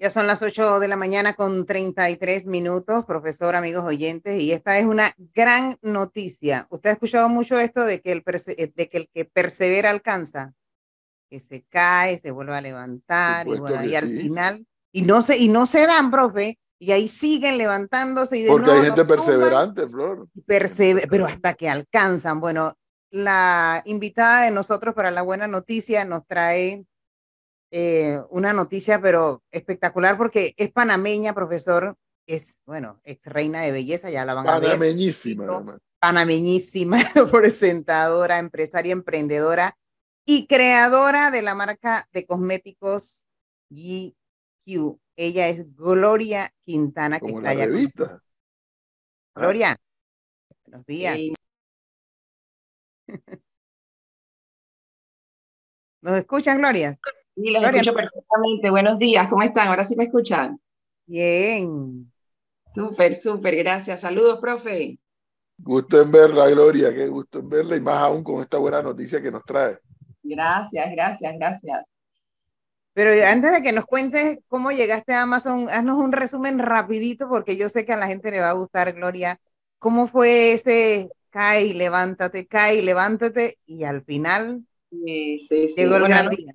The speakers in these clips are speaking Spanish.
Ya son las 8 de la mañana con 33 minutos, profesor, amigos oyentes, y esta es una gran noticia. ¿Usted ha escuchado mucho esto de que el, eh, de que, el que persevera alcanza? Que se cae, se vuelve a levantar y, bueno, y al final, y no, se, y no se dan, profe, y ahí siguen levantándose. Y de Porque hay gente perseverante, Flor. pero hasta que alcanzan. Bueno, la invitada de nosotros para la buena noticia nos trae eh, una noticia, pero espectacular porque es panameña, profesor, es, bueno, ex reina de belleza, ya la van a ver. Panameñísima. Panameñísima, presentadora, empresaria, emprendedora y creadora de la marca de cosméticos GQ. Ella es Gloria Quintana, que está allá. Gloria, buenos días. ¿Nos escuchas, Gloria? Sí, los escucho perfectamente. Buenos días, ¿cómo están? Ahora sí me escuchan. Bien. Súper, súper, gracias. Saludos, profe. Gusto en verla, Gloria, qué gusto en verla y más aún con esta buena noticia que nos trae. Gracias, gracias, gracias. Pero antes de que nos cuentes cómo llegaste a Amazon, haznos un resumen rapidito porque yo sé que a la gente le va a gustar, Gloria. ¿Cómo fue ese cae, levántate, cae, levántate y al final llegó el gran día?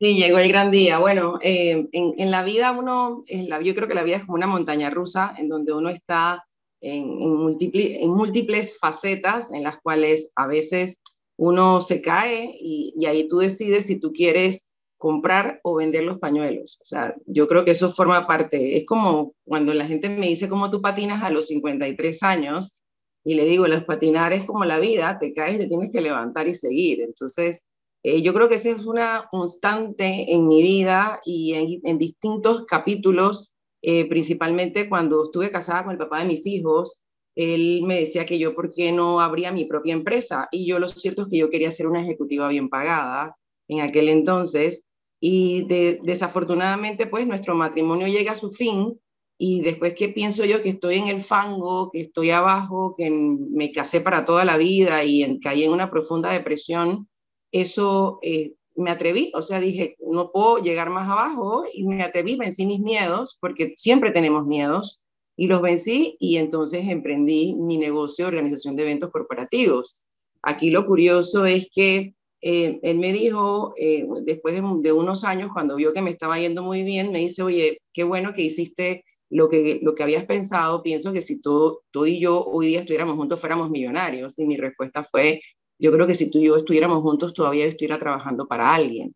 Sí, llegó el gran día. Bueno, eh, en, la vida uno, yo creo que la vida es como una montaña rusa en donde uno está en, en, múltiples, en múltiples facetas en las cuales a veces uno se cae y, y, ahí tú decides si tú quieres comprar o vender los pañuelos. O sea, yo creo que eso forma parte. Es como cuando la gente me dice cómo tú patinas a los 53 años y le digo, los patinar es como la vida, te caes, te tienes que levantar y seguir. Entonces, eh, yo creo que esa es una constante en mi vida y en, distintos capítulos, eh, principalmente cuando estuve casada con el papá de mis hijos, él me decía que yo, ¿por qué no abría mi propia empresa? Y yo lo cierto es que yo quería ser una ejecutiva bien pagada en aquel entonces. Y desafortunadamente pues nuestro matrimonio llega a su fin y después que pienso yo que estoy en el fango, que estoy abajo, que me casé para toda la vida y en, caí en una profunda depresión, eso eh, me atreví, o sea, dije, no puedo llegar más abajo y me atreví, vencí mis miedos, porque siempre tenemos miedos, y los vencí y entonces emprendí mi negocio de organización de eventos corporativos. Aquí lo curioso es que eh, él me dijo, eh, después de, unos años, cuando vio que me estaba yendo muy bien, me dice, oye, qué bueno que hiciste lo que, lo que habías pensado, pienso que si tú, tú y yo hoy día estuviéramos juntos fuéramos millonarios. Y mi respuesta fue, yo creo que si tú y yo estuviéramos juntos, todavía yo estuviera trabajando para alguien.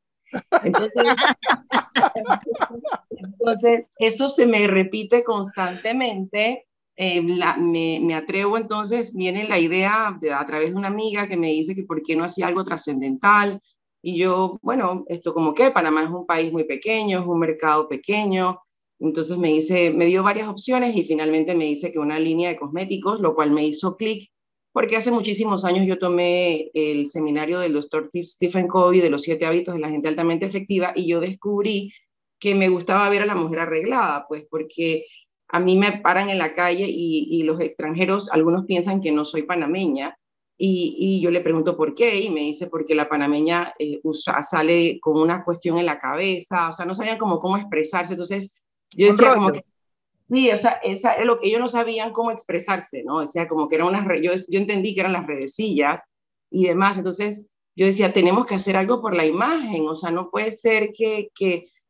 Entonces, eso se me repite constantemente. Eh, me, atrevo entonces, viene la idea de, a través de una amiga que me dice que por qué no hacía algo trascendental. Y yo, bueno, esto como que Panamá es un país muy pequeño, es un mercado pequeño. Entonces me dice, me dio varias opciones y finalmente me dice que una línea de cosméticos, lo cual me hizo clic porque hace muchísimos años yo tomé el seminario del doctor Stephen Covey de los siete hábitos de la gente altamente efectiva y yo descubrí que me gustaba ver a la mujer arreglada, pues porque a mí me paran en la calle y, los extranjeros, algunos piensan que no soy panameña y, yo le pregunto por qué y me dice porque la panameña eh, usa, sale con una cuestión en la cabeza, o sea, no sabían cómo, cómo expresarse, entonces yo decía como que Sí, o sea, esa es lo que ellos no sabían cómo expresarse, ¿no? O sea, como que eran unas, yo, entendí que eran las redecillas y demás, entonces yo decía, tenemos que hacer algo por la imagen, o sea, no puede ser que,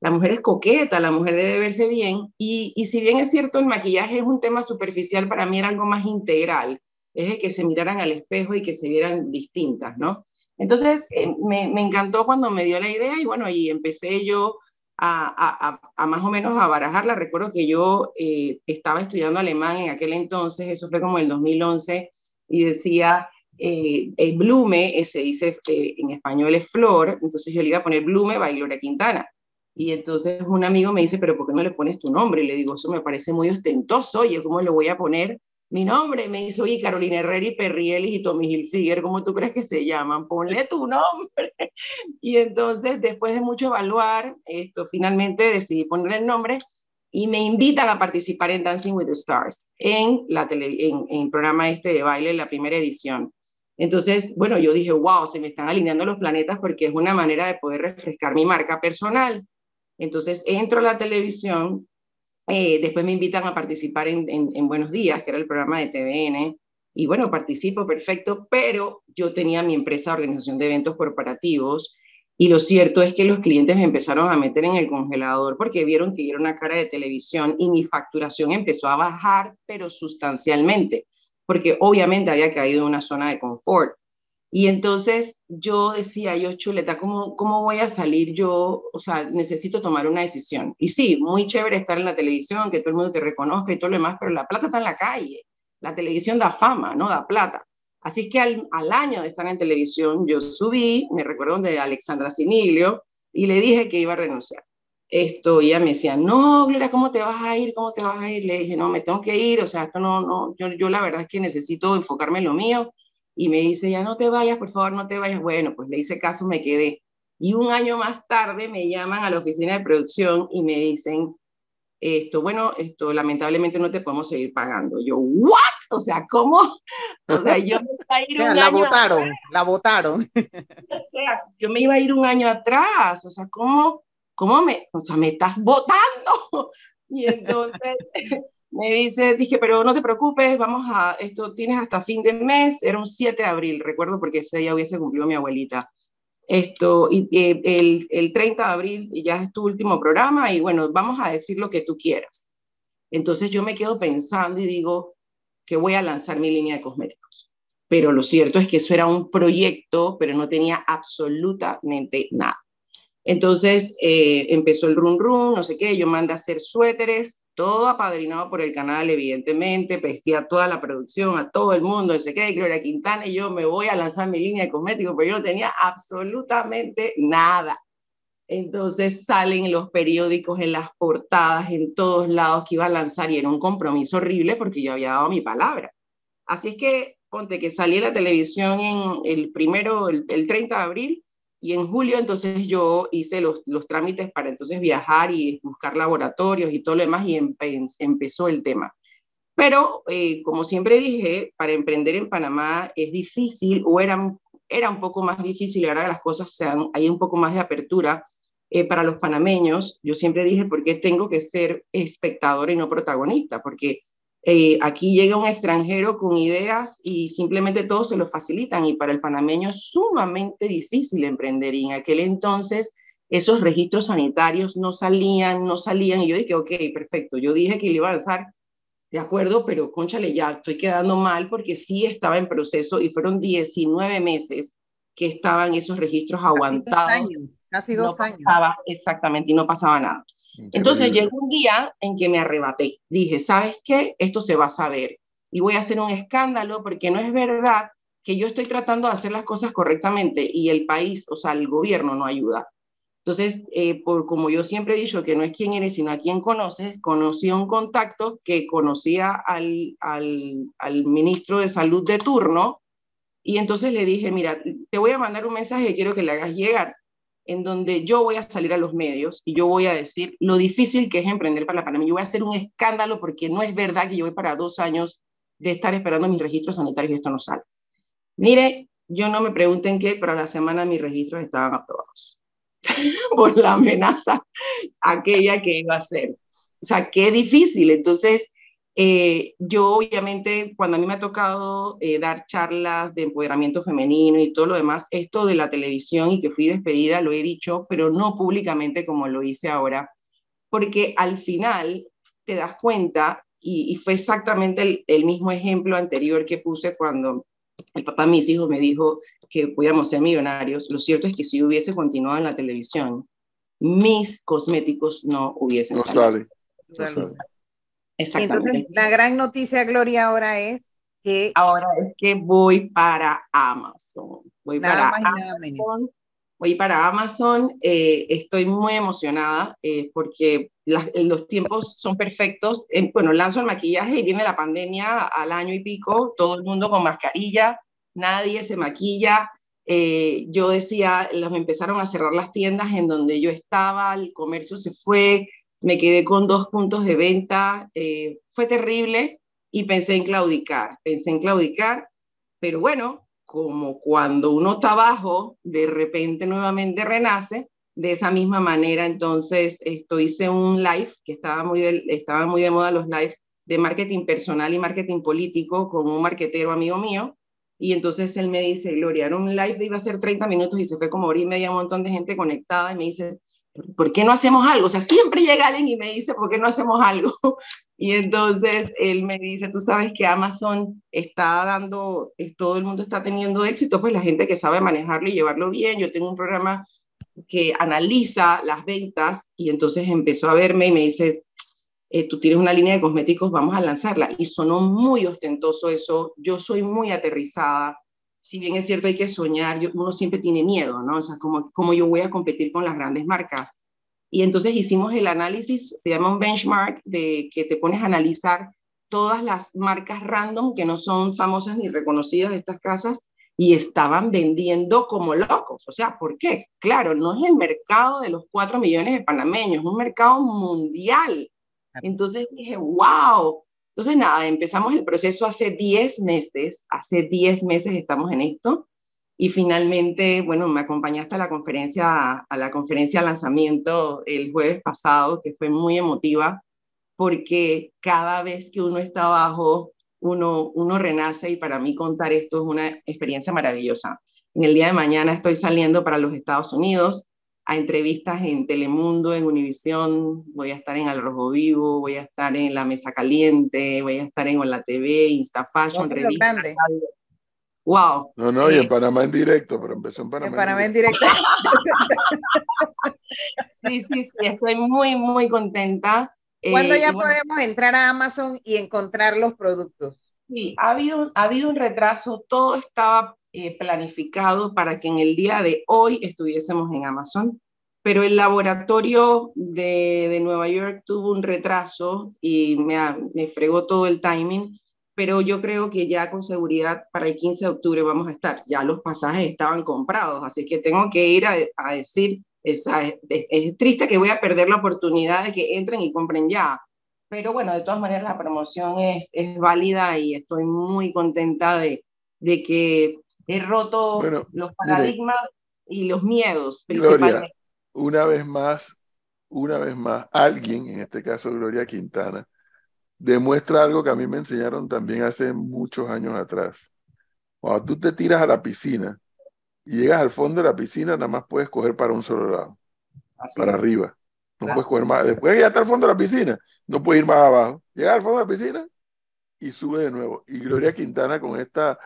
la mujer es coqueta, la mujer debe verse bien, y, si bien es cierto, el maquillaje es un tema superficial, para mí era algo más integral, es de que se miraran al espejo y que se vieran distintas, ¿no? Entonces, eh, me, me, encantó cuando me dio la idea y bueno, y empecé yo a, más o menos a barajarla. Recuerdo que yo eh, estaba estudiando alemán en aquel entonces, eso fue como el 2011, y decía, eh, el Blume, se dice eh, en español es flor, entonces yo le iba a poner Blume by Gloria Quintana. Y entonces un amigo me dice, pero ¿por qué no le pones tu nombre? Y le digo, eso me parece muy ostentoso, oye, ¿cómo le voy a poner mi nombre? Me dice, oye, Carolina Herrera y Perrielis y Tommy Hilfiger, ¿cómo tú crees que se llaman? Ponle tu nombre. Y entonces, después de mucho evaluar, esto, finalmente decidí ponerle el nombre y me invitan a participar en Dancing with the Stars, en, la tele, en, en el programa este de baile, la primera edición. Entonces, bueno, yo dije, wow, se me están alineando los planetas porque es una manera de poder refrescar mi marca personal. Entonces entro a la televisión, eh, después me invitan a participar en, en, Buenos Días, que era el programa de TVN, y bueno, participo perfecto, pero yo tenía mi empresa de organización de eventos corporativos y lo cierto es que los clientes me empezaron a meter en el congelador porque vieron que era una cara de televisión y mi facturación empezó a bajar, pero sustancialmente, porque obviamente había caído en una zona de confort. Y entonces yo decía, yo chuleta, ¿cómo, ¿cómo voy a salir yo? O sea, necesito tomar una decisión. Y sí, muy chévere estar en la televisión, que todo el mundo te reconozca y todo lo demás, pero la plata está en la calle. La televisión da fama, no da plata. Así que al, año de estar en televisión, yo subí, me recuerdo de Alexandra Sinilio, y le dije que iba a renunciar. Esto, ella me decía, no, Gloria, ¿cómo te vas a ir? ¿Cómo te vas a ir? Le dije, no, me tengo que ir, o sea, esto no, no, yo, yo la verdad es que necesito enfocarme en lo mío. Y me dice, ya no te vayas, por favor, no te vayas. Bueno, pues le hice caso, me quedé. Y un año más tarde me llaman a la oficina de producción y me dicen, esto, bueno, esto lamentablemente no te podemos seguir pagando. Yo, ¿what? O sea, ¿cómo? O sea, yo me iba a ir un la año votaron, la votaron. O sea, yo me iba a ir un año atrás, o sea, ¿cómo, cómo me, o sea, me estás votando? Y entonces me dice, dije, pero no te preocupes, vamos a, esto tienes hasta fin de mes, era un 7 de abril, recuerdo porque ese día hubiese cumplido mi abuelita. Esto, y el, el 30 de abril ya es tu último programa y bueno, vamos a decir lo que tú quieras. Entonces yo me quedo pensando y digo que voy a lanzar mi línea de cosméticos. Pero lo cierto es que eso era un proyecto, pero no tenía absolutamente nada. Entonces eh, empezó el run run, no sé qué, yo mandé a hacer suéteres, todo apadrinado por el canal, evidentemente, vestía a toda la producción, a todo el mundo, sé qué, Gloria Quintana, y yo me voy a lanzar mi línea de cosméticos, pero yo no tenía absolutamente nada. Entonces salen los periódicos, en las portadas, en todos lados que iba a lanzar y era un compromiso horrible porque yo había dado mi palabra. Así es que ponte que salí a la televisión en el primero, el, el 30 de abril, y en julio entonces yo hice los, los, trámites para entonces viajar y buscar laboratorios y todo lo demás y empezó el tema. Pero eh, como siempre dije, para emprender en Panamá es difícil o era, era un poco más difícil ahora las cosas sean, hay un poco más de apertura eh, para los panameños. Yo siempre dije, ¿por qué tengo que ser espectador y no protagonista? Porque eh, aquí llega un extranjero con ideas y simplemente todos se lo facilitan y para el panameño es sumamente difícil emprender y en aquel entonces esos registros sanitarios no salían, no salían y yo dije, ok, perfecto, yo dije que le iba a lanzar, de acuerdo, pero conchale, ya estoy quedando mal porque sí estaba en proceso y fueron 19 meses que estaban esos registros aguantados. Casi dos años. Casi dos años. exactamente, y no pasaba nada. Entonces llegó un día en que me arrebaté. Dije, ¿sabes qué? Esto se va a saber y voy a hacer un escándalo porque no es verdad que yo estoy tratando de hacer las cosas correctamente y el país, o sea, el gobierno no ayuda. Entonces, eh, por, como yo siempre he dicho que no es quién eres, sino a quién conoces, conocí a un contacto que conocía al, al, al ministro de salud de turno y entonces le dije, mira, te voy a mandar un mensaje que quiero que le hagas llegar en donde yo voy a salir a los medios y yo voy a decir lo difícil que es emprender para pandemia. Yo voy a hacer un escándalo porque no es verdad que yo voy para dos años de estar esperando mis registros sanitarios y esto no sale. Mire, yo no me pregunten qué, pero a la semana mis registros estaban aprobados por la amenaza aquella que iba a ser. O sea, qué difícil. Entonces, eh, yo obviamente, cuando a mí me ha tocado eh, dar charlas de empoderamiento femenino y todo lo demás, esto de la televisión y que fui despedida, lo he dicho, pero no públicamente como lo hice ahora, porque al final te das cuenta, y, fue exactamente el, mismo ejemplo anterior que puse cuando el papá de mis hijos me dijo que podíamos ser millonarios, lo cierto es que si hubiese continuado en la televisión, mis cosméticos no hubiesen no salido. Sale. Exactamente. Entonces, la gran noticia, Gloria, ahora es que... Ahora es que voy para Amazon. Voy nada para más y nada menos. Amazon. Voy para Amazon. Eh, estoy muy emocionada eh, porque las- los tiempos son perfectos. Eh, bueno, lanzo el maquillaje y viene la pandemia al año y pico, todo el mundo con mascarilla, nadie se maquilla. Eh, yo decía, los empezaron a cerrar las tiendas en donde yo estaba, el comercio se fue, me quedé con dos puntos de venta, eh, fue terrible y pensé en claudicar, pensé en claudicar, pero bueno, como cuando uno está abajo, de repente nuevamente renace, de esa misma manera, entonces, esto hice un live, que estaba muy de, estaba muy de moda los live de marketing personal y marketing político con un marketero amigo mío. Y entonces él me dice, Gloria, era un live de iba a ser 30 minutos y se fue como hora y media, un montón de gente conectada y me dice, ¿por qué no hacemos algo? O sea, siempre llega alguien y me dice, ¿por qué no hacemos algo? Y entonces él me dice, tú sabes que Amazon está dando, todo el mundo está teniendo éxito, pues la gente que sabe manejarlo y llevarlo bien. Yo tengo un programa que analiza las ventas y entonces empezó a verme y me dice, eh, tú tienes una línea de cosméticos, vamos a lanzarla. Y sonó muy ostentoso eso. Yo soy muy aterrizada. Si bien es cierto hay que soñar, uno siempre tiene miedo, ¿no? O sea, como, como yo voy a competir con las grandes marcas. Y entonces hicimos el análisis, se llama un benchmark, de que te pones a analizar todas las marcas random que no son famosas ni reconocidas de estas casas y estaban vendiendo como locos. O sea, ¿por qué? Claro, no es el mercado de los cuatro millones de panameños, es un mercado mundial. Entonces dije, wow. Entonces nada, empezamos el proceso hace 10 meses, hace 10 meses estamos en esto y finalmente, bueno, me acompañaste a la conferencia, a la conferencia de lanzamiento el jueves pasado, que fue muy emotiva, porque cada vez que uno está abajo, uno, uno renace y para mí contar esto es una experiencia maravillosa. En el día de mañana estoy saliendo para los Estados Unidos a entrevistas en Telemundo, en Univisión, voy a estar en Al Rojo Vivo, voy a estar en La Mesa Caliente, voy a estar en La TV, Instafashion, revistas. Wow. No, no, y en Panamá en directo, pero empezó en Panamá. En Panamá en directo. sí, sí, sí, estoy muy, muy contenta. ¿Cuándo eh, ya podemos entrar a Amazon y encontrar los productos? Sí, ha habido, ha habido un retraso, todo estaba eh, planificado para que en el día de hoy estuviésemos en Amazon, pero el laboratorio de, de Nueva York tuvo un retraso y me, me fregó todo el timing, pero yo creo que ya con seguridad para el 15 de octubre vamos a estar. Ya los pasajes estaban comprados, así que tengo que ir a, a decir es, es, triste que voy a perder la oportunidad de que entren y compren ya. Pero bueno, de todas maneras la promoción es, es válida y estoy muy contenta de, de que he roto los paradigmas y los miedos principalmente. una vez más, una vez más, alguien, en este caso Gloria Quintana, demuestra algo que a mí me enseñaron también hace muchos años atrás. Cuando tú te tiras a la piscina y llegas al fondo de la piscina, nada más puedes coger para un solo lado, para arriba. No puedes coger más. Después de ya está al fondo de la piscina, no puedes ir más abajo. Llegas al fondo de la piscina y sube de nuevo. Y Gloria Quintana con esta,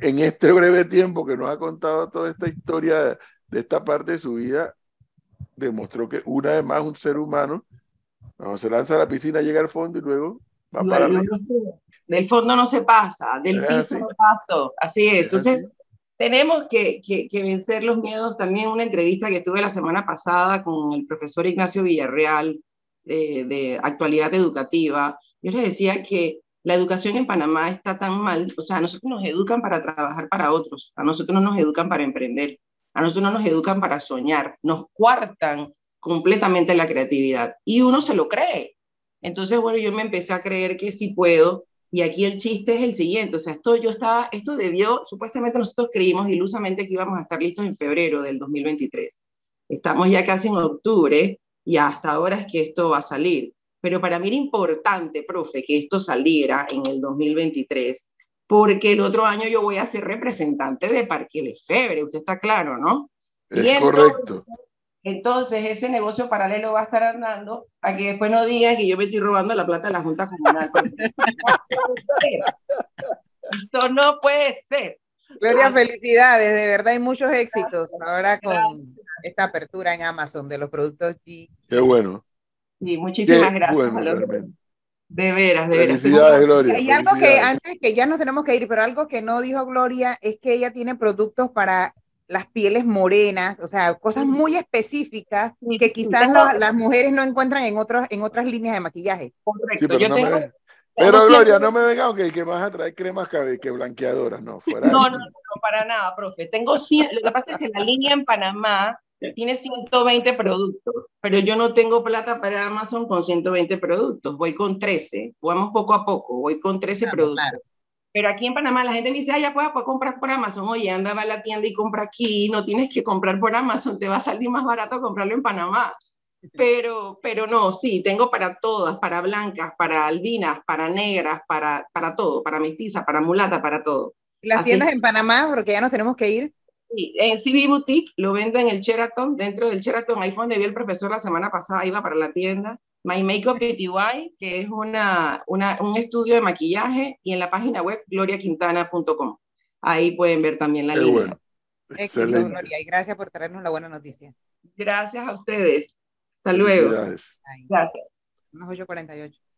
en este breve tiempo que nos ha contado toda esta historia de, esta parte de su vida, demostró que una vez más un ser humano, cuando se lanza a la piscina, llega al fondo y luego va para arriba. Del fondo no se pasa, del piso no paso. Así es. Entonces, tenemos que, vencer los miedos. También una entrevista que tuve la semana pasada con el profesor Ignacio Villarreal de, actualidad educativa. Yo les decía que la educación en Panamá está tan mal, o sea, a nosotros nos educan para trabajar para otros, a nosotros no nos educan para emprender, a nosotros no nos educan para soñar, nos cuartan completamente la creatividad y uno se lo cree. Entonces, bueno, yo me empecé a creer que sí puedo y aquí el chiste es el siguiente, o sea, esto yo estaba, esto debió, supuestamente nosotros creímos ilusamente que íbamos a estar listos en febrero del 2023. Estamos ya casi en octubre y hasta ahora es que esto va a salir. Pero para mí era importante, profe, que esto saliera en el 2023, porque el otro año yo voy a ser representante de Parque Lefebvre, usted está claro, ¿no? Es correcto. Entonces, ese negocio paralelo va a estar andando para que después no digan que yo me estoy robando la plata de la Junta Comunal. Esto no puede ser. Gloria, felicidades, de verdad hay muchos éxitos ahora con esta apertura en Amazon de los productos G. Qué bueno. Sí, muchísimas gracias. de veras, de veras. Felicidades, Gloria. Hay algo que antes que ya nos tenemos que ir, pero algo que no dijo Gloria es que ella tiene productos para las pieles morenas, o sea, cosas muy específicas que quizás las mujeres no encuentran en, otros, en otras líneas de maquillaje. Correcto. pero, no me, pero Gloria, no me venga que, que vas a traer cremas que, que blanqueadoras, no, fuera. No, no, no, para nada, profe. Tengo 100, lo que pasa es que la línea en Panamá tiene 120 productos, pero yo no tengo plata para Amazon con 120 productos, voy con 13, vamos poco a poco, voy con 13 productos. Pero aquí en Panamá la gente me dice, ah, ya puedes, comprar por Amazon. Oye, anda va a la tienda y compra aquí. No tienes que comprar por Amazon, te va a salir más barato comprarlo en Panamá. Pero, pero no, sí, tengo para todas, para blancas, para albinas, para negras, para, para todo, para mestiza, para mulata, para todo. ¿Las tiendas en Panamá, porque ya nos tenemos que ir? Sí, en CB Boutique lo vendo en el Sheraton, dentro del Sheraton, ahí fue donde vi el profesor la semana pasada, iba para la tienda. My Makeup BTY, que es una, una, un estudio de maquillaje, y en la página web gloriaquintana.com. Ahí pueden ver también la línea. Bueno. Éxito, Gloria, y gracias por traernos la buena noticia. Gracias a ustedes. Hasta luego. Gracias. Unos 8.48.